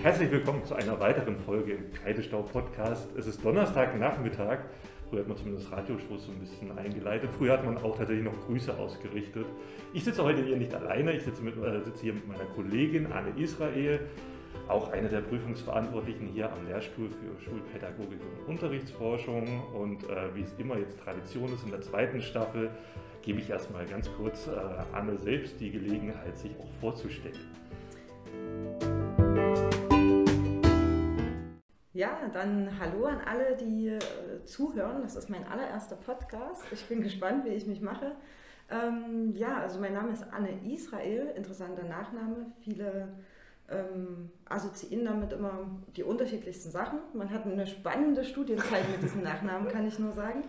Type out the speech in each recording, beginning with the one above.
Herzlich willkommen zu einer weiteren Folge im Kreidestau-Podcast. Es ist Donnerstagnachmittag. Früher hat man zumindest Radioshows so ein bisschen eingeleitet. Früher hat man auch tatsächlich noch Grüße ausgerichtet. Ich sitze heute hier nicht alleine. Ich sitze, mit, äh, sitze hier mit meiner Kollegin Anne Israel, auch eine der Prüfungsverantwortlichen hier am Lehrstuhl für Schulpädagogik und Unterrichtsforschung. Und äh, wie es immer jetzt Tradition ist in der zweiten Staffel, gebe ich erstmal ganz kurz äh, Anne selbst die Gelegenheit, sich auch vorzustellen. Ja, dann hallo an alle, die äh, zuhören. Das ist mein allererster Podcast. Ich bin gespannt, wie ich mich mache. Ähm, ja, also mein Name ist Anne Israel, interessanter Nachname. Viele ähm, assoziieren damit immer die unterschiedlichsten Sachen. Man hat eine spannende Studienzeit mit diesem Nachnamen, kann ich nur sagen.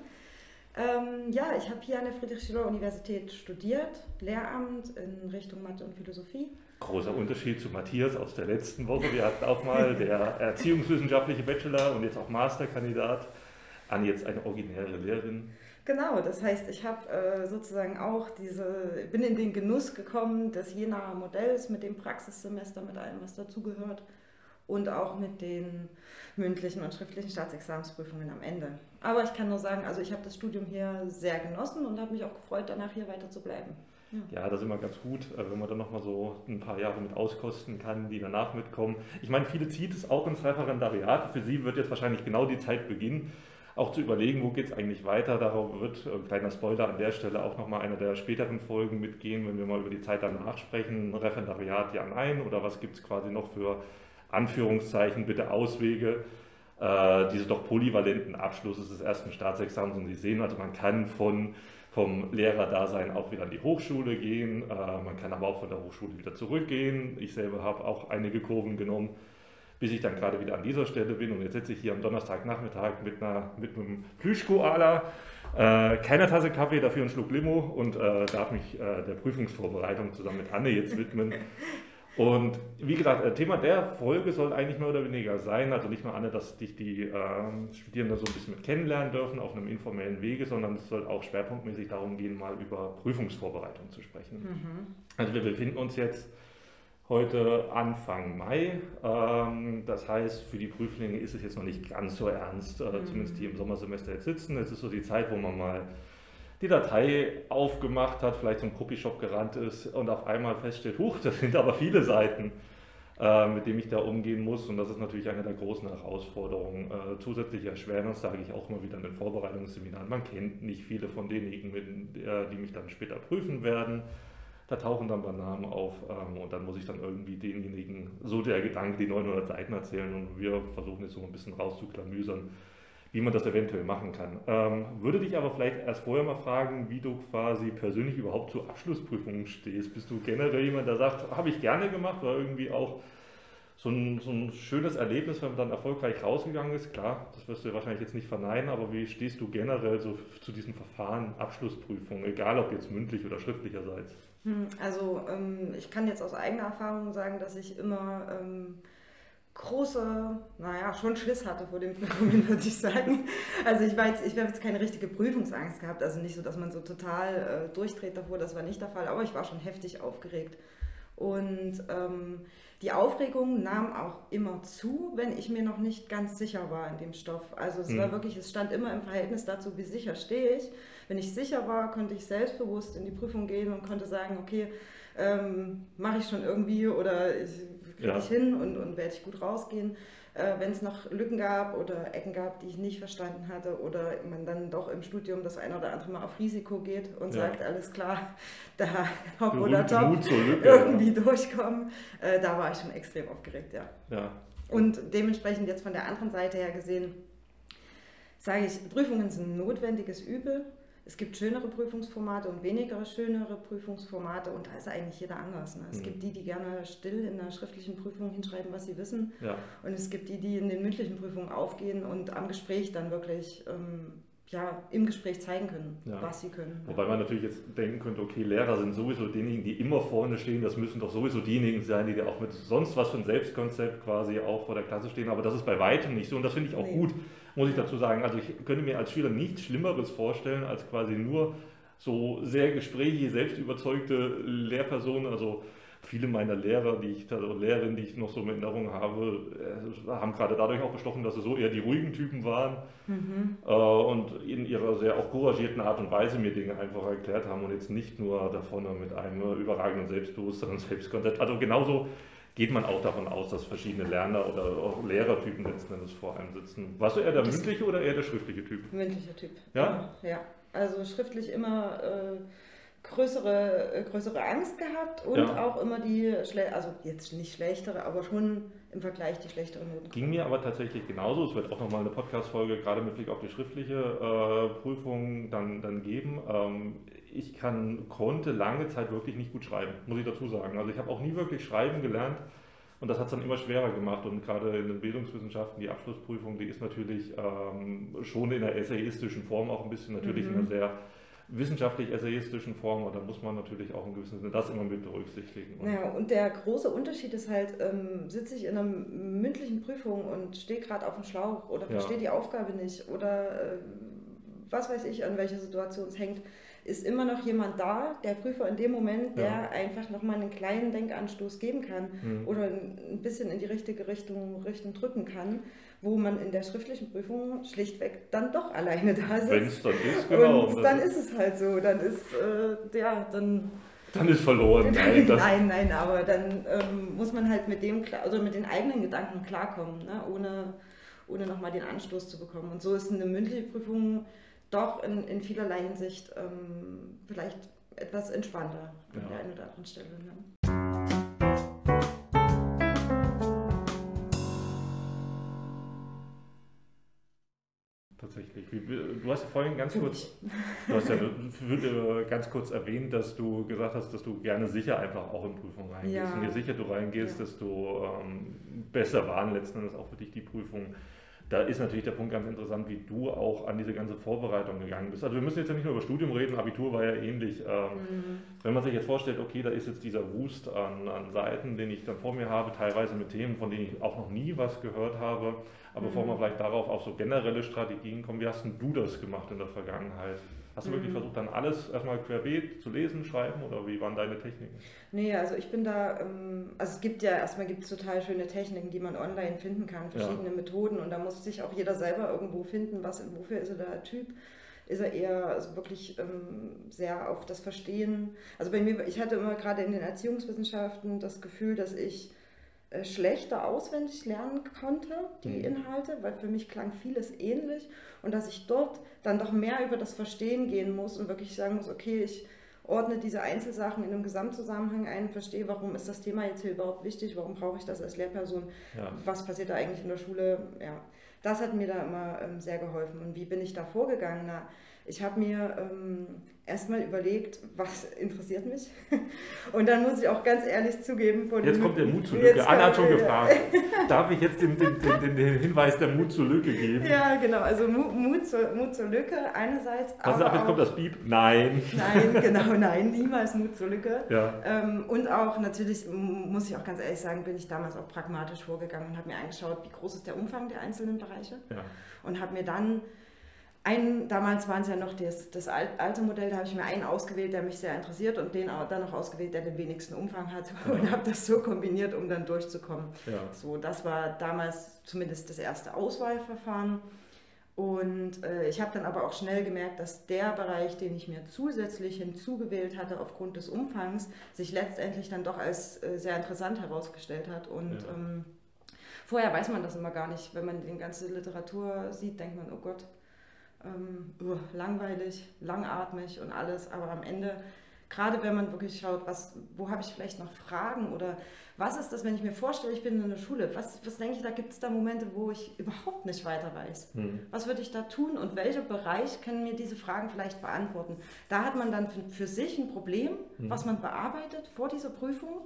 Ähm, ja, ich habe hier an der Friedrich-Schiller-Universität studiert, Lehramt in Richtung Mathe und Philosophie großer Unterschied zu Matthias aus der letzten Woche. Wir hatten auch mal der erziehungswissenschaftliche Bachelor und jetzt auch Masterkandidat an jetzt eine originäre Lehrerin. Genau, das heißt, ich habe äh, sozusagen auch diese, bin in den Genuss gekommen des Jenaer Modells mit dem Praxissemester, mit allem, was dazugehört und auch mit den mündlichen und schriftlichen Staatsexamensprüfungen am Ende. Aber ich kann nur sagen, also ich habe das Studium hier sehr genossen und habe mich auch gefreut, danach hier weiter zu bleiben. Ja, das ist immer ganz gut, äh, wenn man dann nochmal so ein paar Jahre mit auskosten kann, die danach mitkommen. Ich meine, viele zieht es auch ins Referendariat. Für sie wird jetzt wahrscheinlich genau die Zeit beginnen, auch zu überlegen, wo geht es eigentlich weiter. Darauf wird, äh, kleiner Spoiler an der Stelle, auch nochmal einer der späteren Folgen mitgehen, wenn wir mal über die Zeit danach sprechen. Referendariat ja nein oder was gibt es quasi noch für Anführungszeichen, bitte Auswege äh, dieses doch polyvalenten Abschlusses des ersten Staatsexamens. Und Sie sehen also, man kann von vom Lehrerdasein auch wieder an die Hochschule gehen. Äh, man kann aber auch von der Hochschule wieder zurückgehen. Ich selber habe auch einige Kurven genommen, bis ich dann gerade wieder an dieser Stelle bin. Und jetzt sitze ich hier am Donnerstagnachmittag mit, einer, mit einem Plüschkoala, äh, keiner Tasse Kaffee, dafür einen Schluck Limo und äh, darf mich äh, der Prüfungsvorbereitung zusammen mit Anne jetzt widmen. Und wie gesagt, äh, Thema der Folge soll eigentlich mehr oder weniger sein, also nicht nur Anne, dass dich die äh, Studierenden so ein bisschen mit kennenlernen dürfen auf einem informellen Wege, sondern es soll auch schwerpunktmäßig darum gehen, mal über Prüfungsvorbereitung zu sprechen. Mhm. Also wir befinden uns jetzt heute Anfang Mai. Ähm, das heißt, für die Prüflinge ist es jetzt noch nicht ganz so ernst, äh, mhm. zumindest die im Sommersemester jetzt sitzen. Es ist so die Zeit, wo man mal die Datei aufgemacht hat, vielleicht zum Copyshop gerannt ist und auf einmal feststellt, huch, das sind aber viele Seiten, äh, mit denen ich da umgehen muss. Und das ist natürlich eine der großen Herausforderungen. Äh, zusätzlich erschweren, das sage ich auch immer wieder in den Vorbereitungsseminaren, man kennt nicht viele von denjenigen, äh, die mich dann später prüfen werden. Da tauchen dann mal Namen auf ähm, und dann muss ich dann irgendwie denjenigen, so der Gedanke, die 900 Seiten erzählen und wir versuchen jetzt so ein bisschen rauszuklamüsern wie man das eventuell machen kann. Ähm, würde dich aber vielleicht erst vorher mal fragen, wie du quasi persönlich überhaupt zu Abschlussprüfungen stehst. Bist du generell jemand, der sagt, habe ich gerne gemacht, oder irgendwie auch so ein, so ein schönes Erlebnis, wenn man dann erfolgreich rausgegangen ist? Klar, das wirst du wahrscheinlich jetzt nicht verneinen, aber wie stehst du generell so zu diesen Verfahren, Abschlussprüfungen, egal ob jetzt mündlich oder schriftlicherseits? Hm, also ähm, ich kann jetzt aus eigener Erfahrung sagen, dass ich immer... Ähm, große, naja, schon Schiss hatte vor dem Prüfungen, würde ich sagen. Also ich, war jetzt, ich habe jetzt keine richtige Prüfungsangst gehabt, also nicht so, dass man so total äh, durchdreht davor, das war nicht der Fall, aber ich war schon heftig aufgeregt. Und ähm, die Aufregung nahm auch immer zu, wenn ich mir noch nicht ganz sicher war in dem Stoff. Also es mhm. war wirklich, es stand immer im Verhältnis dazu, wie sicher stehe ich. Wenn ich sicher war, konnte ich selbstbewusst in die Prüfung gehen und konnte sagen, okay, ähm, mache ich schon irgendwie oder ich kriege ja. ich hin und, und werde ich gut rausgehen. Äh, Wenn es noch Lücken gab oder Ecken gab, die ich nicht verstanden hatte oder man dann doch im Studium das eine oder andere Mal auf Risiko geht und ja. sagt, alles klar, da hopp oder top, irgendwie ja. durchkommen, äh, da war ich schon extrem aufgeregt, ja. ja. Und dementsprechend jetzt von der anderen Seite her gesehen, sage ich, Prüfungen sind ein notwendiges Übel es gibt schönere Prüfungsformate und weniger schönere Prüfungsformate und da ist eigentlich jeder anders. Ne? Es mhm. gibt die, die gerne still in der schriftlichen Prüfung hinschreiben, was sie wissen. Ja. Und es gibt die, die in den mündlichen Prüfungen aufgehen und am Gespräch dann wirklich ähm, ja, im Gespräch zeigen können, ja. was sie können. Wobei man natürlich jetzt denken könnte, okay, Lehrer sind sowieso diejenigen, die immer vorne stehen, das müssen doch sowieso diejenigen sein, die auch mit sonst was für ein Selbstkonzept quasi auch vor der Klasse stehen, aber das ist bei weitem nicht so und das finde ich auch nee. gut, muss ich dazu sagen. Also ich könnte mir als Schüler nichts Schlimmeres vorstellen, als quasi nur so sehr gesprächige, selbstüberzeugte Lehrpersonen, also viele meiner Lehrer, die ich oder Lehrerinnen, die ich noch so in Erinnerung habe, äh, haben gerade dadurch auch bestochen, dass sie so eher die ruhigen Typen waren mhm. äh, und in ihrer sehr auch couragierten Art und Weise mir Dinge einfach erklärt haben und jetzt nicht nur davon mit einem überragenden Selbstbewusstsein und Selbstkonzept. Also genauso geht man auch davon aus, dass verschiedene Lerner oder auch Lehrertypen letzten Endes vor einem sitzen. Warst du eher der mündliche oder eher der schriftliche Typ? Mündlicher Typ. Ja? Ja. Also schriftlich immer äh, größere, äh, größere Angst gehabt und ja. auch immer die, also jetzt nicht schlechtere, aber schon im Vergleich die schlechteren Noten. Ging mir aber tatsächlich genauso. Es wird auch nochmal eine Podcast-Folge gerade mit Blick auf die schriftliche äh, Prüfung dann, dann geben. Ähm, ich kann, konnte lange Zeit wirklich nicht gut schreiben, muss ich dazu sagen. Also ich habe auch nie wirklich schreiben gelernt. Und das hat es dann immer schwerer gemacht. Und gerade in den Bildungswissenschaften, die Abschlussprüfung, die ist natürlich ähm, schon in der essayistischen Form auch ein bisschen natürlich mhm. in einer sehr wissenschaftlich-essayistischen Form. Und da muss man natürlich auch in gewissem Sinne das immer mit berücksichtigen. Und, ja, und der große Unterschied ist halt, ähm, sitze ich in einer mündlichen Prüfung und stehe gerade auf dem Schlauch oder verstehe ja. die Aufgabe nicht oder äh, was weiß ich, an welcher Situation es hängt ist immer noch jemand da, der Prüfer in dem Moment, der ja. einfach nochmal einen kleinen Denkanstoß geben kann mhm. oder ein bisschen in die richtige Richtung, Richtung drücken kann, wo man in der schriftlichen Prüfung schlichtweg dann doch alleine da sitzt. Wenn es dann ist, genau. Und dann ist es halt so, dann ist, äh, ja, dann... Dann ist verloren. Nein, nein, nein, aber dann ähm, muss man halt mit dem, also mit den eigenen Gedanken klarkommen, ne? ohne, ohne nochmal den Anstoß zu bekommen. Und so ist eine mündliche Prüfung doch in, in vielerlei Hinsicht ähm, vielleicht etwas entspannter an ja. der einen oder anderen Stelle. Ne? Tatsächlich. Du hast ja vorhin ganz kurz, du hast ja ganz kurz erwähnt, dass du gesagt hast, dass du gerne sicher einfach auch in Prüfungen reingehst. Ja. Und je sicher du reingehst, ja. desto ähm, besser waren letzten Endes auch für dich die Prüfungen da ist natürlich der Punkt ganz interessant, wie du auch an diese ganze Vorbereitung gegangen bist. Also wir müssen jetzt ja nicht nur über Studium reden, Abitur war ja ähnlich. Ähm, mhm. Wenn man sich jetzt vorstellt, okay, da ist jetzt dieser Wust an, an, Seiten, den ich dann vor mir habe, teilweise mit Themen, von denen ich auch noch nie was gehört habe. Aber mhm. bevor wir vielleicht darauf auf so generelle Strategien kommen, wie hast denn du das gemacht in der Vergangenheit? Hast du mhm. wirklich versucht, dann alles erstmal querbeet zu lesen, schreiben oder wie waren deine Techniken? Nee, also ich bin da, ähm, also es gibt ja erstmal gibt es total schöne Techniken, die man online finden kann, verschiedene ja. Methoden und da muss sich auch jeder selber irgendwo finden, was, wofür ist er der Typ. Ist er eher also wirklich ähm, sehr auf das Verstehen. Also bei mir, ich hatte immer gerade in den Erziehungswissenschaften das Gefühl, dass ich schlechter auswendig lernen konnte, die mhm. Inhalte, weil für mich klang vieles ähnlich und dass ich dort dann doch mehr über das Verstehen gehen muss und wirklich sagen muss, okay, ich ordne diese Einzelsachen in einem Gesamtzusammenhang ein, verstehe, warum ist das Thema jetzt hier überhaupt wichtig, warum brauche ich das als Lehrperson, ja. was passiert da eigentlich in der Schule, ja. Das hat mir da immer ähm, sehr geholfen. Und wie bin ich da vorgegangen? Na, ich habe mir ähm, erstmal überlegt, was interessiert mich. Und dann muss ich auch ganz ehrlich zugeben, von Jetzt kommt der Mut zur Lücke. Anna hat schon gefragt. Darf ich jetzt den, den, den, den, Hinweis der Mut zur Lücke geben? Ja, genau. Also Mut, zur, Mut zur Lücke einerseits. Pass auf, jetzt kommt das Beep. Nein. Nein, genau, nein. Niemals Mut zur Lücke. Ja. Ähm, und auch natürlich, muss ich auch ganz ehrlich sagen, bin ich damals auch pragmatisch vorgegangen und habe mir angeschaut, wie groß ist der Umfang der einzelnen Bereiche. Ja. Und habe mir dann ein, damals waren es ja noch das, das alte Modell, da habe ich mir einen ausgewählt, der mich sehr interessiert und den auch, dann noch ausgewählt, der den wenigsten Umfang hat ja. und habe das so kombiniert, um dann durchzukommen. Ja. So, das war damals zumindest das erste Auswahlverfahren. Und äh, ich habe dann aber auch schnell gemerkt, dass der Bereich, den ich mir zusätzlich hinzugewählt hatte aufgrund des Umfangs, sich letztendlich dann doch als äh, sehr interessant herausgestellt hat. Und ja. ähm, vorher weiß man das immer gar nicht. Wenn man die ganze Literatur sieht, denkt man, oh Gott, ähm, langweilig, langatmig und alles, aber am Ende, gerade wenn man wirklich schaut, was, wo habe ich vielleicht noch Fragen oder was ist das, wenn ich mir vorstelle, ich bin in der Schule, was, was denke ich, da gibt es da Momente, wo ich überhaupt nicht weiter weiß. Mhm. Was würde ich da tun und welcher Bereich kann mir diese Fragen vielleicht beantworten? Da hat man dann für, für sich ein Problem, mhm. was man bearbeitet vor dieser Prüfung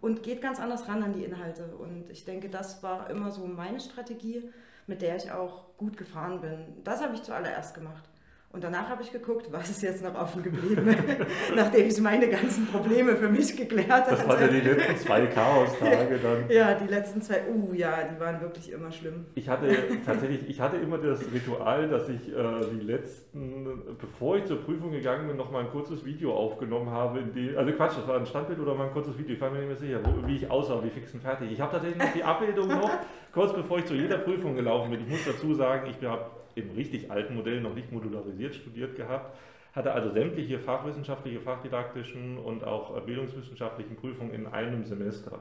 und geht ganz anders ran an die Inhalte. Und ich denke, das war immer so meine Strategie mit der ich auch gut gefahren bin. Das habe ich zuallererst gemacht. Und danach habe ich geguckt, was ist jetzt noch offen geblieben, nachdem ich meine ganzen Probleme für mich geklärt hatte. Das waren ja die letzten zwei Chaos-Tage dann. Ja, die letzten zwei, uh ja, die waren wirklich immer schlimm. Ich hatte tatsächlich, ich hatte immer das Ritual, dass ich äh, die letzten, bevor ich zur Prüfung gegangen bin, noch mal ein kurzes Video aufgenommen habe. In die, also Quatsch, das war ein Standbild oder mal ein kurzes Video, ich war mir nicht mehr sicher, wo, wie ich aussah, wie fix und fertig. Ich habe tatsächlich noch die Abbildung noch, kurz bevor ich zu jeder Prüfung gelaufen bin. Ich muss dazu sagen, ich habe im richtig alten Modell noch nicht modularisiert studiert gehabt, hatte also sämtliche fachwissenschaftliche, fachdidaktischen und auch bildungswissenschaftlichen Prüfungen in einem Semester.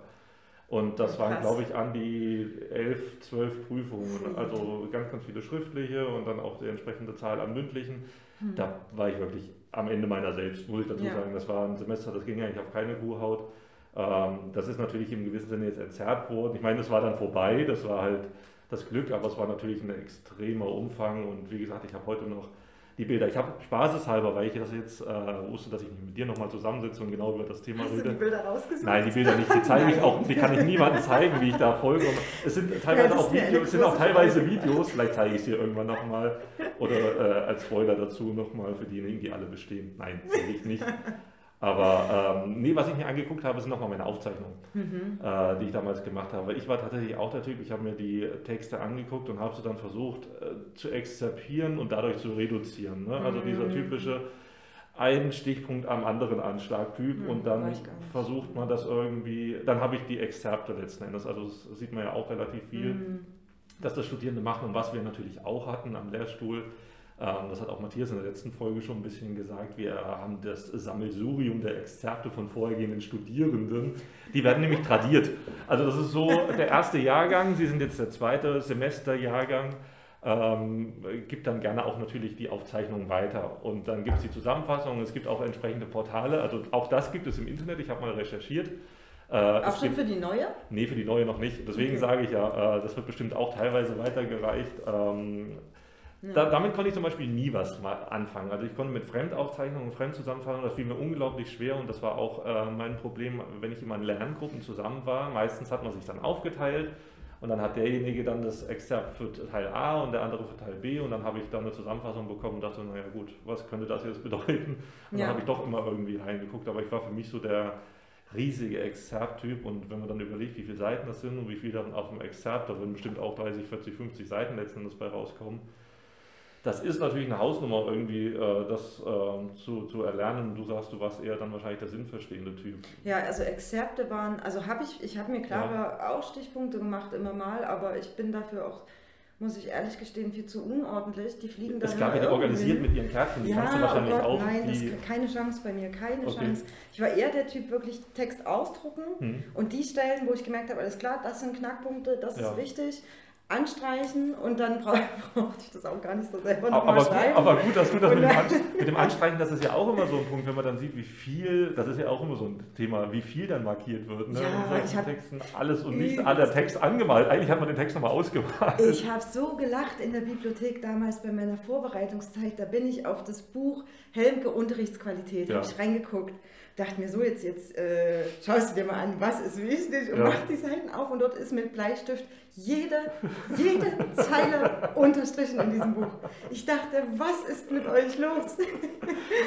Und das Krass. waren, glaube ich, an die elf, zwölf Prüfungen. Also ganz, ganz viele schriftliche und dann auch die entsprechende Zahl an mündlichen. Hm. Da war ich wirklich am Ende meiner selbst, muss ich dazu ja. sagen. Das war ein Semester, das ging eigentlich auf keine Kuhhaut. Ähm, das ist natürlich im gewissen Sinne jetzt entzerrt worden. Ich meine, das war dann vorbei, das war halt das Glück, aber es war natürlich ein extremer Umfang und wie gesagt, ich habe heute noch die Bilder. Ich habe spaßeshalber, weil ich das jetzt äh, wusste, dass ich mich mit dir nochmal zusammensitze und genau über das Thema Hast rede. Du die Bilder rausgesucht? Nein, die Bilder nicht. Die zeige ich auch, die kann ich niemandem zeigen, wie ich da folge. Es sind teilweise ja, auch Videos, sind auch teilweise Videos, vielleicht zeige ich dir irgendwann nochmal oder äh, als Spoiler dazu nochmal für diejenigen, die alle bestehen. Nein, sehe ich nicht. Aber ähm, nee, was ich mir angeguckt habe, sind nochmal meine Aufzeichnungen, mhm. äh, die ich damals gemacht habe. Ich war tatsächlich auch der Typ, ich habe mir die Texte angeguckt und habe sie dann versucht äh, zu exzerpieren und dadurch zu reduzieren. Ne? Also mhm. dieser typische ein Stichpunkt am anderen Anschlag-Typ mhm, und dann versucht man das irgendwie, dann habe ich die Exzerpte letzten Endes, also das sieht man ja auch relativ viel, mhm. dass das Studierende machen und was wir natürlich auch hatten am Lehrstuhl, das hat auch Matthias in der letzten Folge schon ein bisschen gesagt. Wir haben das Sammelsurium der Exzerpte von vorhergehenden Studierenden. Die werden nämlich tradiert. Also das ist so der erste Jahrgang, Sie sind jetzt der zweite Semesterjahrgang. Ähm, gibt dann gerne auch natürlich die Aufzeichnung weiter. Und dann gibt es die Zusammenfassung, es gibt auch entsprechende Portale. Also auch das gibt es im Internet, ich habe mal recherchiert. Äh, auch schon gibt, für die neue? Nee, für die neue noch nicht. Deswegen okay. sage ich ja, äh, das wird bestimmt auch teilweise weitergereicht. Ähm, da, damit konnte ich zum Beispiel nie was anfangen. Also ich konnte mit Fremdaufzeichnungen, Fremdzusammenfassungen, das fiel mir unglaublich schwer und das war auch äh, mein Problem, wenn ich immer in Lerngruppen zusammen war. Meistens hat man sich dann aufgeteilt und dann hat derjenige dann das Exzerpt für Teil A und der andere für Teil B und dann habe ich dann eine Zusammenfassung bekommen und dachte, naja gut, was könnte das jetzt bedeuten? Und ja. dann habe ich doch immer irgendwie reingeguckt, aber ich war für mich so der riesige Exzerpt-Typ und wenn man dann überlegt, wie viele Seiten das sind und wie viel dann auf dem Exzerpt, da würden bestimmt auch 30, 40, 50 Seiten letzten Endes bei rauskommen das ist natürlich eine Hausnummer irgendwie, äh, das äh, zu, zu erlernen. Du sagst, du warst eher dann wahrscheinlich der sinnverstehende Typ. Ja, also Exzerpte waren, also habe ich, ich habe mir klare ja. auch Stichpunkte gemacht immer mal, aber ich bin dafür auch muss ich ehrlich gestehen, viel zu unordentlich. Die fliegen dann. Es gab ja organisiert mit ihren Kärtchen, die ja, kannst du wahrscheinlich oh Gott, auch. Nein, das, keine Chance bei mir, keine okay. Chance. Ich war eher der Typ, wirklich Text ausdrucken hm. und die Stellen, wo ich gemerkt habe, alles klar, das sind Knackpunkte, das ja. ist wichtig anstreichen und dann brauchte ich das auch gar nicht so selber nochmal aber, schreiben. aber gut, dass du das mit dem, mit dem, Anstreichen, das ist ja auch immer so ein Punkt, wenn man dann sieht, wie viel, das ist ja auch immer so ein Thema, wie viel dann markiert wird. Ne? Ja, in solchen Texten alles und nichts, aller Text angemalt. Eigentlich hat man den Text nochmal ausgemalt. Ich habe so gelacht in der Bibliothek damals bei meiner Vorbereitungszeit, da bin ich auf das Buch Helmke Unterrichtsqualität, ja. habe ich reingeguckt dachte mir so, jetzt, jetzt äh, schaust du dir mal an, was ist wichtig und ja. mach die Seiten auf und dort ist mit Bleistift jede, jede Zeile unterstrichen in diesem Buch. Ich dachte, was ist mit euch los?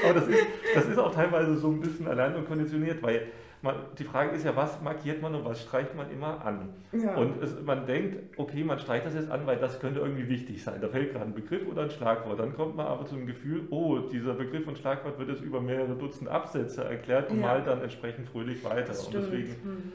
Aber das ist, das ist auch teilweise so ein bisschen allein und konditioniert, weil man, die Frage ist ja, was markiert man und was streicht man immer an? Ja. Und es, man denkt, okay, man streicht das jetzt an, weil das könnte irgendwie wichtig sein. Da fällt gerade ein Begriff oder ein Schlagwort. Dann kommt man aber zu dem Gefühl, oh, dieser Begriff und Schlagwort wird jetzt über mehrere Dutzend Absätze erklärt und ja. malt dann entsprechend fröhlich weiter. Und deswegen. Mhm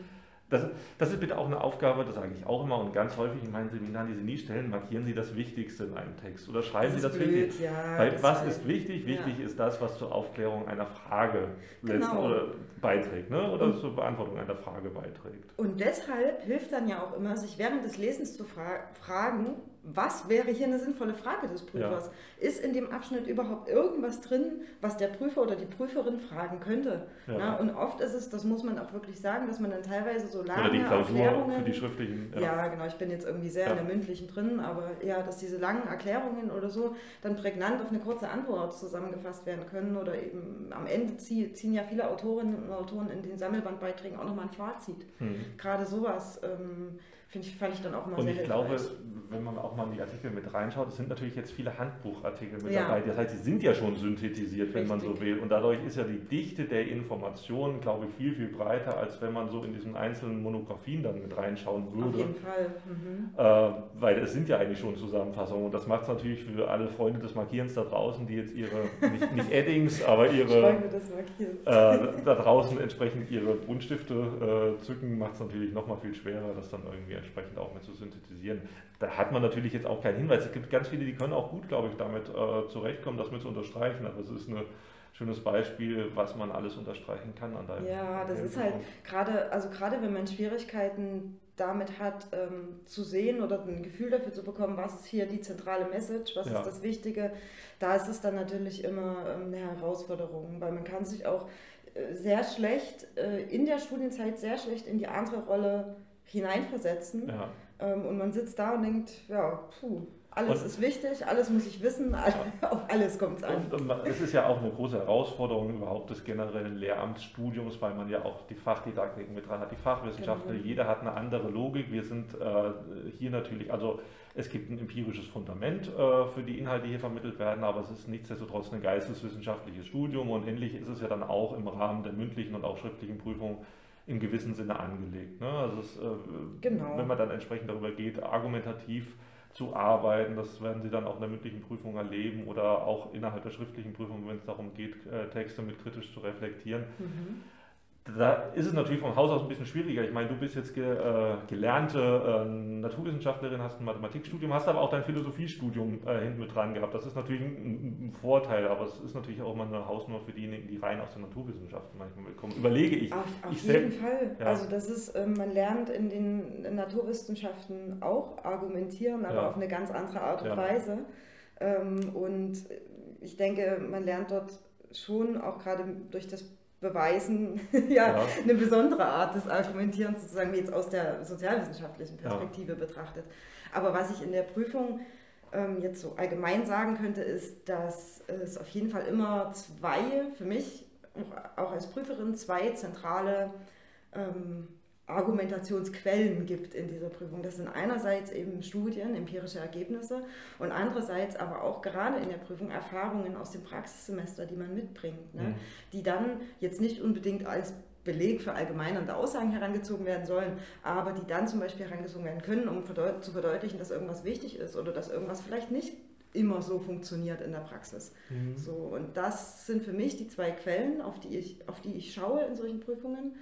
das, das, ist bitte auch eine Aufgabe, das sage ich auch immer und ganz häufig in meinen Seminaren, die Sie nie stellen, markieren Sie das Wichtigste in einem Text oder schreiben das Sie das blöd, Wichtigste. Ja, Weil was ist wichtig? Wichtig ja. ist das, was zur Aufklärung einer Frage genau. oder beiträgt ne? oder zur Beantwortung einer Frage beiträgt. Und deshalb hilft dann ja auch immer, sich während des Lesens zu fra fragen, was wäre hier eine sinnvolle Frage des Prüfers? Ja. Ist in dem Abschnitt überhaupt irgendwas drin, was der Prüfer oder die Prüferin fragen könnte? Ja. Na, und oft ist es, das muss man auch wirklich sagen, dass man dann teilweise so lange oder die Klausur Erklärungen... für die schriftlichen... Ja. ja. genau, ich bin jetzt irgendwie sehr in der mündlichen drin, aber ja, dass diese langen Erklärungen oder so dann prägnant auf eine kurze Antwort zusammengefasst werden können oder eben am Ende ziehen ja viele Autorinnen und Autoren in den Sammelbandbeiträgen auch nochmal ein Fazit. Mhm. Gerade sowas... Ähm, Finde ich, fand ich dann auch immer Und sehr ich hilfreich. glaube, wenn man auch mal in die Artikel mit reinschaut, es sind natürlich jetzt viele Handbuchartikel mit ja. dabei. Das heißt, sie sind ja schon synthetisiert, wenn Richtig. man so will. Und dadurch ist ja die Dichte der Informationen, glaube ich, viel, viel breiter, als wenn man so in diesen einzelnen Monografien dann mit reinschauen würde. Auf jeden Fall. Mhm. Äh, weil es sind ja eigentlich schon Zusammenfassungen. Und das macht es natürlich für alle Freunde des Markierens da draußen, die jetzt ihre, nicht, nicht Eddings, aber ihre äh, da draußen entsprechend ihre Buntstifte äh, zücken, macht es natürlich nochmal viel schwerer, das dann irgendwie entsprechend auch mit zu synthetisieren. Da hat man natürlich jetzt auch keinen Hinweis. Es gibt ganz viele, die können auch gut, glaube ich, damit äh, zurechtkommen, das mit zu unterstreichen. Aber es ist ein schönes Beispiel, was man alles unterstreichen kann an deinem Ja, das ist halt gerade, also gerade wenn man Schwierigkeiten damit hat, ähm, zu sehen oder ein Gefühl dafür zu bekommen, was ist hier die zentrale Message, was ja. ist das Wichtige, da ist es dann natürlich immer ähm, eine Herausforderung, weil man kann sich auch äh, sehr schlecht äh, in der Studienzeit sehr schlecht in die andere Rolle hineinversetzen. Ja. Ähm, und man sitzt da und denkt, ja, puh, alles und, ist wichtig, alles muss ich wissen, auf alles kommt es an. Und, und es ist ja auch eine große Herausforderung überhaupt des generellen Lehramtsstudiums, weil man ja auch die Fachdidaktik mit dran hat, die Fachwissenschaftler, genau. jeder hat eine andere Logik. Wir sind äh, hier natürlich, also es gibt ein empirisches Fundament äh, für die Inhalte, die hier vermittelt werden, aber es ist nichtsdestotrotz ein geisteswissenschaftliches Studium und ähnlich ist es ja dann auch im Rahmen der mündlichen und auch schriftlichen Prüfung im gewissen Sinne angelegt. Ne? Also es, äh, genau. wenn man dann entsprechend darüber geht, argumentativ zu arbeiten, das werden Sie dann auch in der mündlichen Prüfung erleben oder auch innerhalb der schriftlichen Prüfung, wenn es darum geht, äh, Texte mit kritisch zu reflektieren. Mhm da ist es natürlich vom Haus aus ein bisschen schwieriger. Ich meine, du bist jetzt ge, äh, gelernte äh, Naturwissenschaftlerin, hast ein Mathematikstudium, hast aber auch dein Philosophiestudium äh, hinten mit dran gehabt. Das ist natürlich ein, ein, Vorteil, aber es ist natürlich auch mal eine Hausnummer für diejenigen, die rein aus den Naturwissenschaften manchmal kommen. Überlege ich. Auf, auf ich jeden Fall. Ja. Also das ist, ähm, man lernt in den Naturwissenschaften auch argumentieren, aber ja. auf eine ganz andere Art und ja. Weise. Ähm, und ich denke, man lernt dort schon auch gerade durch das beweisen, ja, ja, eine besondere Art des Argumentierens sozusagen jetzt aus der sozialwissenschaftlichen Perspektive ja. betrachtet. Aber was ich in der Prüfung ähm, jetzt so allgemein sagen könnte, ist, dass es auf jeden Fall immer zwei, für mich auch als Prüferin, zwei zentrale ähm, Argumentationsquellen gibt in dieser Prüfung. Das sind einerseits eben Studien, empirische Ergebnisse und andererseits aber auch gerade in der Prüfung Erfahrungen aus dem Praxissemester, die man mitbringt, ne? Mhm. die dann jetzt nicht unbedingt als Beleg für allgemeinernde Aussagen herangezogen werden sollen, aber die dann zum Beispiel herangezogen werden können, um zu verdeutlichen, dass irgendwas wichtig ist oder dass irgendwas vielleicht nicht immer so funktioniert in der Praxis. Mhm. So, und das sind für mich die zwei Quellen, auf die ich, auf die ich schaue in solchen Prüfungen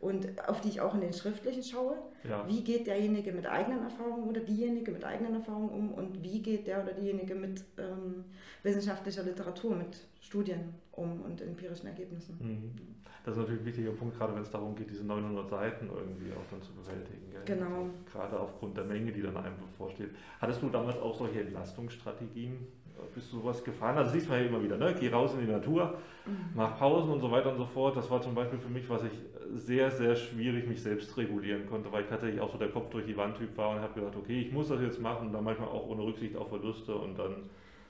und auf die ich auch in den schriftlichen schaue. Ja. Wie geht derjenige mit eigenen Erfahrungen oder diejenige mit eigenen Erfahrungen um und wie geht der oder diejenige mit ähm, wissenschaftlicher Literatur, mit Studien um und empirischen Ergebnissen. Mhm. Das ist natürlich ein wichtiger Punkt, gerade wenn es darum geht, diese 900 Seiten irgendwie auch dann zu bewältigen. Gell? Genau. Also gerade aufgrund der Menge, die dann einem bevorsteht. Hattest du damals auch solche Entlastungsstrategien? Bist du sowas gefahren? Also siehst man ja immer wieder, ne? geh raus in die Natur, mhm. mach Pausen und so weiter und so fort. Das war zum Beispiel für mich, was ich sehr, sehr schwierig mich selbst regulieren konnte, weil ich tatsächlich auch so der Kopf durch die Wand Typ war und habe gedacht, okay, ich muss das jetzt machen, dann manchmal auch ohne Rücksicht auf Verluste und dann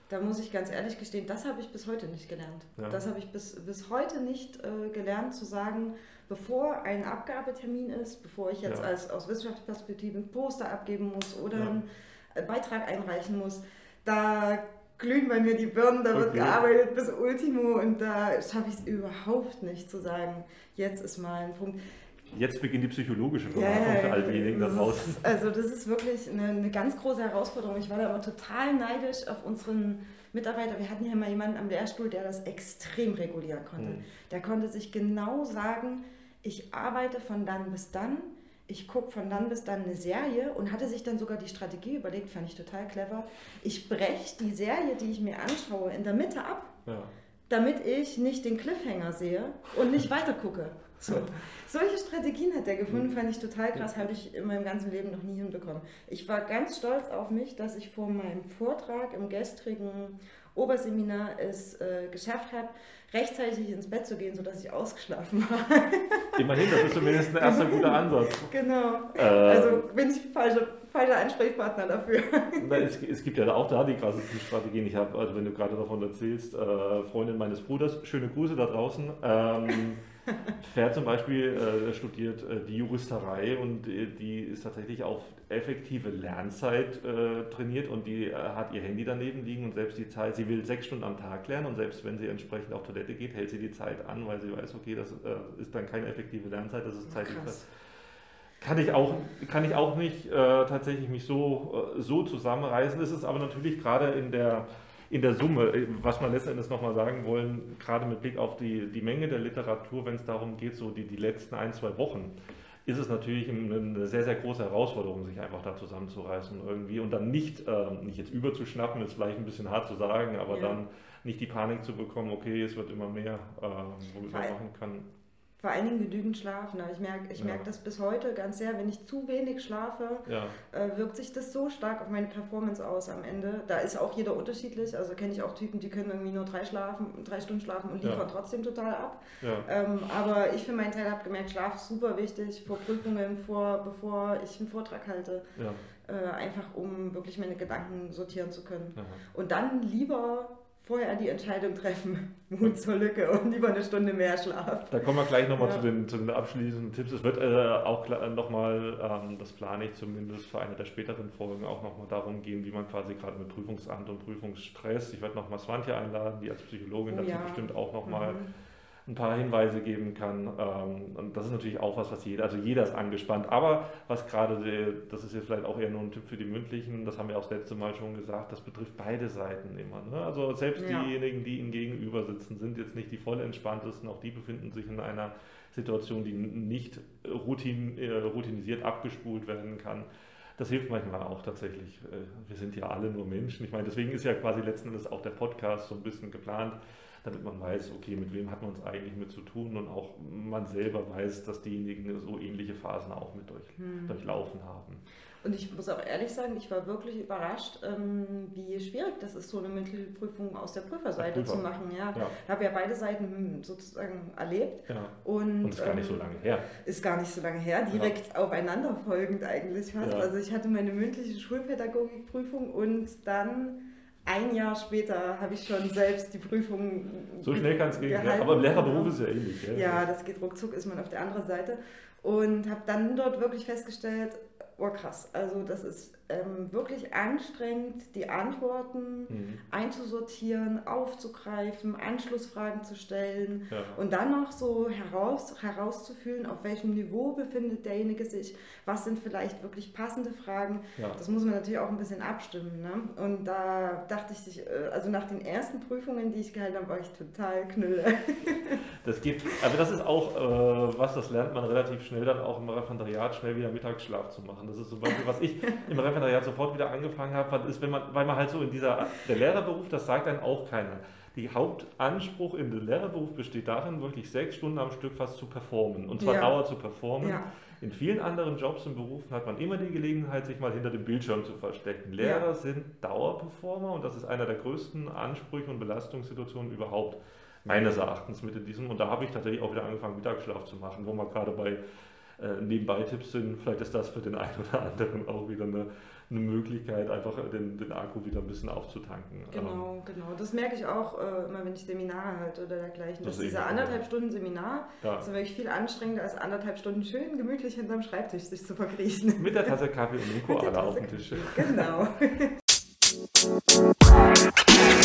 da muss ich ganz ehrlich gestehen, das habe ich bis heute nicht gelernt. Ja. Das habe ich bis, bis heute nicht äh, gelernt zu sagen, bevor ein Abgabetermin ist, bevor ich jetzt ja. als, aus Wissenschaftsperspektive ein Poster abgeben muss oder ja. einen Beitrag einreichen muss, da glühen bei mir die Birnen, da okay. wird gearbeitet bis Ultimo und da schaffe ich es überhaupt nicht zu sagen, jetzt ist mal ein Punkt. Jetzt beginnt die psychologische Beratung ja, für all diejenigen da draußen. Also das ist wirklich eine, eine, ganz große Herausforderung. Ich war da immer total neidisch auf unseren Mitarbeiter. Wir hatten hier mal jemanden am Lehrstuhl, der das extrem regulieren konnte. Mhm. Der konnte sich genau sagen, ich arbeite von dann bis dann, ich gucke von dann bis dann eine Serie und hatte sich dann sogar die Strategie überlegt, fand ich total clever. Ich breche die Serie, die ich mir anschaue, in der Mitte ab, ja. damit ich nicht den Cliffhanger sehe und nicht weiter gucke. So. Solche Strategien hat er gefunden, fand ich total krass, habe ich in meinem ganzen Leben noch nie hinbekommen. Ich war ganz stolz auf mich, dass ich vor meinem Vortrag im gestrigen Oberseminar es äh, geschafft habe, rechtzeitig ins Bett zu gehen, sodass ich ausgeschlafen war. Immerhin, das ist zumindest ein erster guter Ansatz. Genau. Ähm, also bin ich falscher, falscher Ansprechpartner dafür. Na, es, es, gibt ja auch da die krassesten Strategien. Ich habe, also wenn du gerade davon erzählst, äh, Freundin meines Bruders, schöne Grüße da draußen. Ähm, Pferd zum Beispiel äh, studiert äh, die Juristerei und äh, die ist tatsächlich auf effektive Lernzeit äh, trainiert und die äh, hat ihr Handy daneben liegen und selbst die Zeit, sie will sechs Stunden am Tag lernen und selbst wenn sie entsprechend auf Toilette geht, hält sie die Zeit an, weil sie weiß, okay, das äh, ist dann keine effektive Lernzeit, das ist zeitlich was. Kann ich auch, kann ich auch nicht tatsächlich mich so, so zusammenreißen. Es ist aber natürlich gerade in der in der Summe, äh, was wir letzten Endes nochmal sagen wollen, gerade mit Blick auf die, die Menge der Literatur, wenn es darum geht, so die, die letzten ein, zwei Wochen, ist es natürlich eine sehr, sehr große Herausforderung, sich einfach da zusammenzureißen irgendwie und dann nicht, äh, nicht jetzt überzuschnappen, ist vielleicht ein bisschen hart zu sagen, aber ja. dann nicht die Panik zu bekommen, okay, es wird immer mehr, äh, womit man machen kann vor allen Dingen genügend schlafen. Ich merke ich ja. merk das bis heute ganz sehr. Wenn ich zu wenig schlafe, ja. äh, wirkt sich das so stark auf meine Performance aus am Ende. Da ist auch jeder unterschiedlich. Also kenne ich auch Typen, die können irgendwie nur drei, schlafen, drei Stunden schlafen und liefern ja. trotzdem total ab. Ähm, aber ich für meinen Teil habe gemerkt, Schlaf ist super wichtig vor Prüfungen, vor, bevor ich einen Vortrag halte. Äh, einfach um wirklich meine Gedanken sortieren zu können. Und dann lieber vorher die Entscheidung treffen, Mut zur Lücke und lieber eine Stunde mehr Schlaf. Da kommen wir gleich nochmal ja. zu, den, zu den abschließenden Tipps. Es wird äh, auch nochmal, ähm, das plane ich zumindest für eine der späteren Folgen, auch nochmal darum gehen, wie man quasi gerade mit Prüfungsamt und Prüfungsstress, ich werde nochmal Swantje einladen, die als Psychologin oh, dazu ja. bestimmt auch nochmal mhm ein paar Hinweise geben kann. Ähm, und das ist natürlich auch was, was jeder, also jeder ist angespannt. Aber was gerade, das ist jetzt vielleicht auch eher nur ein Tipp für die mündlichen, das haben wir auch das letzte Mal schon gesagt, das betrifft beide Seiten immer. Ne? Also selbst ja. diejenigen, die ihnen gegenüber sitzen, sind jetzt nicht die voll entspanntesten, auch die befinden sich in einer Situation, die nicht routin, äh, routinisiert abgespult werden kann. Das hilft manchmal auch tatsächlich. Äh, wir sind ja alle nur Menschen. Ich meine, deswegen ist ja quasi letzten Endes auch der Podcast so ein bisschen geplant damit man weiß, okay, mit wem hat man es eigentlich mit zu tun und auch man selber weiß, dass diejenigen so ähnliche Phasen auch mit durch, hm. durchlaufen haben. Und ich muss auch ehrlich sagen, ich war wirklich überrascht, ähm, wie schwierig das ist, so eine mündliche Prüfung aus der Prüferseite Prüfer. zu machen. Ja. ja. Ich habe ja beide Seiten sozusagen erlebt. Ja. Und, und ist gar nicht so ähm, lange her. Ist gar nicht so lange her, direkt ja. aufeinanderfolgend eigentlich fast. Also ich hatte meine mündliche Schulpädagogikprüfung und dann ein Jahr später habe ich schon selbst die Prüfung. So schnell kann es gehen, ja. aber im Lehrerberuf ist ja ähnlich. Ja. ja, das geht ruckzuck, ist man auf der anderen Seite. Und habe dann dort wirklich festgestellt, oh krass, also das ist ähm, wirklich anstrengend, die Antworten mhm. einzusortieren, aufzugreifen, Anschlussfragen zu stellen ja. und dann noch so heraus, herauszufühlen, auf welchem Niveau befindet derjenige sich, was sind vielleicht wirklich passende Fragen. Ja. Das muss man natürlich auch ein bisschen abstimmen. Ne? Und da dachte ich, äh, also nach den ersten Prüfungen, die ich gehalten habe, war ich total knülle. Das geht, also das ist auch äh, was, das lernt man relativ schnell dann auch im Referendariat, schnell wieder Mittagsschlaf zu machen. Das ist zum Beispiel, was ich im Referendariat Referendariat sofort wieder angefangen habe, ist, wenn man, weil man halt so in dieser, der Lehrerberuf, das sagt dann auch keiner. Die Hauptanspruch dem Lehrerberuf besteht darin, wirklich sechs Stunden am Stück fast zu performen. Und zwar ja. Dauer zu performen. Ja. In vielen anderen Jobs und Berufen hat man immer die Gelegenheit, sich mal hinter dem Bildschirm zu verstecken. Lehrer ja. sind Dauerperformer und das ist einer der größten Ansprüche und Belastungssituationen überhaupt, meines Erachtens mit in diesem. Und da habe ich tatsächlich auch wieder angefangen, Mittagsschlaf zu machen, wo man gerade bei äh, Nebenbei-Tipps sind. Vielleicht ist das für den einen oder anderen auch wieder eine eine Möglichkeit, einfach den, den Akku wieder ein bisschen aufzutanken. Genau, genau. Das merke ich auch äh, immer, wenn ich Seminare halte oder dergleichen. Das, das dieser anderthalb Stunden Seminar ja. ist wirklich viel anstrengender als anderthalb Stunden schön gemütlich hinterm Schreibtisch sich zu verkriechen. Mit der Tasse Kaffee und dem Koala auf dem Tisch. Genau.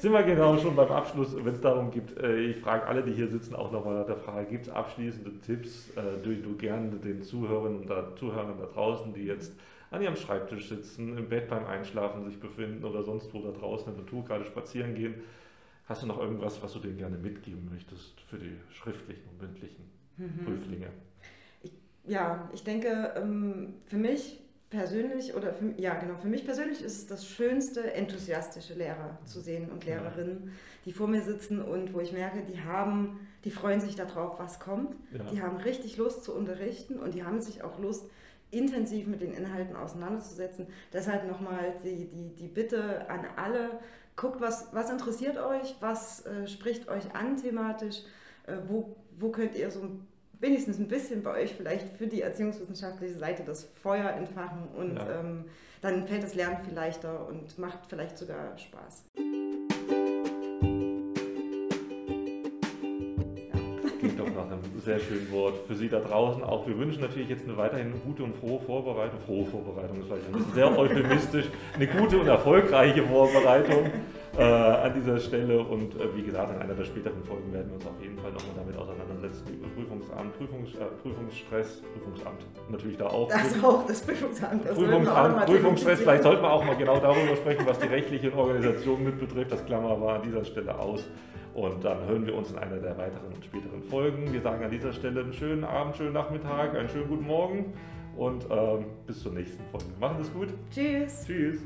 sind wir genau schon beim Abschluss, wenn es darum geht, äh, ich frage alle, die hier sitzen, auch nochmal nach der Frage, gibt es abschließende Tipps, äh, die du gerne den Zuhörern und Zuhörern da draußen, die jetzt an ihrem Schreibtisch sitzen, im Bett beim Einschlafen sich befinden oder sonst wo da draußen in der Natur gerade spazieren gehen, hast du noch irgendwas, was du denen gerne mitgeben möchtest für die schriftlichen und mündlichen mhm. Prüflinge? Ich, ja, ich denke, ähm, für mich persönlich oder für, ja genau für mich persönlich ist es das schönste enthusiastische Lehrer zu sehen und Lehrerinnen, die vor mir sitzen und wo ich merke, die haben, die freuen sich darauf, was kommt, ja. die haben richtig Lust zu unterrichten und die haben sich auch Lust intensiv mit den Inhalten auseinanderzusetzen. Deshalb nochmal die, die, die Bitte an alle, guckt, was, was interessiert euch, was äh, spricht euch an thematisch, äh, wo, wo könnt ihr so ein wenigstens ein bisschen bei euch vielleicht für die erziehungswissenschaftliche Seite das Feuer entfachen und Ja. ähm, dann fällt das Lernen viel leichter und macht vielleicht sogar Spaß. Klingt doch nach einem sehr schönen Wort für Sie da draußen. Auch wir wünschen natürlich jetzt eine weiterhin gute und frohe Vorbereitung. Frohe Vorbereitung ist vielleicht ein bisschen sehr euphemistisch. Eine gute und erfolgreiche Vorbereitung äh, an dieser Stelle. Und äh, wie gesagt, in einer der späteren Folgen werden wir uns auf jeden Fall nochmal damit auseinandersetzen. Über Prüfungsamt, Prüfungs, äh, Prüfungsstress, Prüfungsamt natürlich da auch. Das auch das Prüfungsamt. Das Prüfungsamt, Prüfungsstress, vielleicht sollten wir auch mal genau darüber sprechen, was die rechtliche Organisation mit betrifft. Das Klammer war an dieser Stelle aus. Und dann hören wir uns in einer der weiteren und späteren Folgen. Wir sagen an dieser Stelle einen schönen Abend, schönen Nachmittag, einen schönen guten Morgen und ähm, bis zur nächsten Folge. Machen es gut. Tschüss. Tschüss.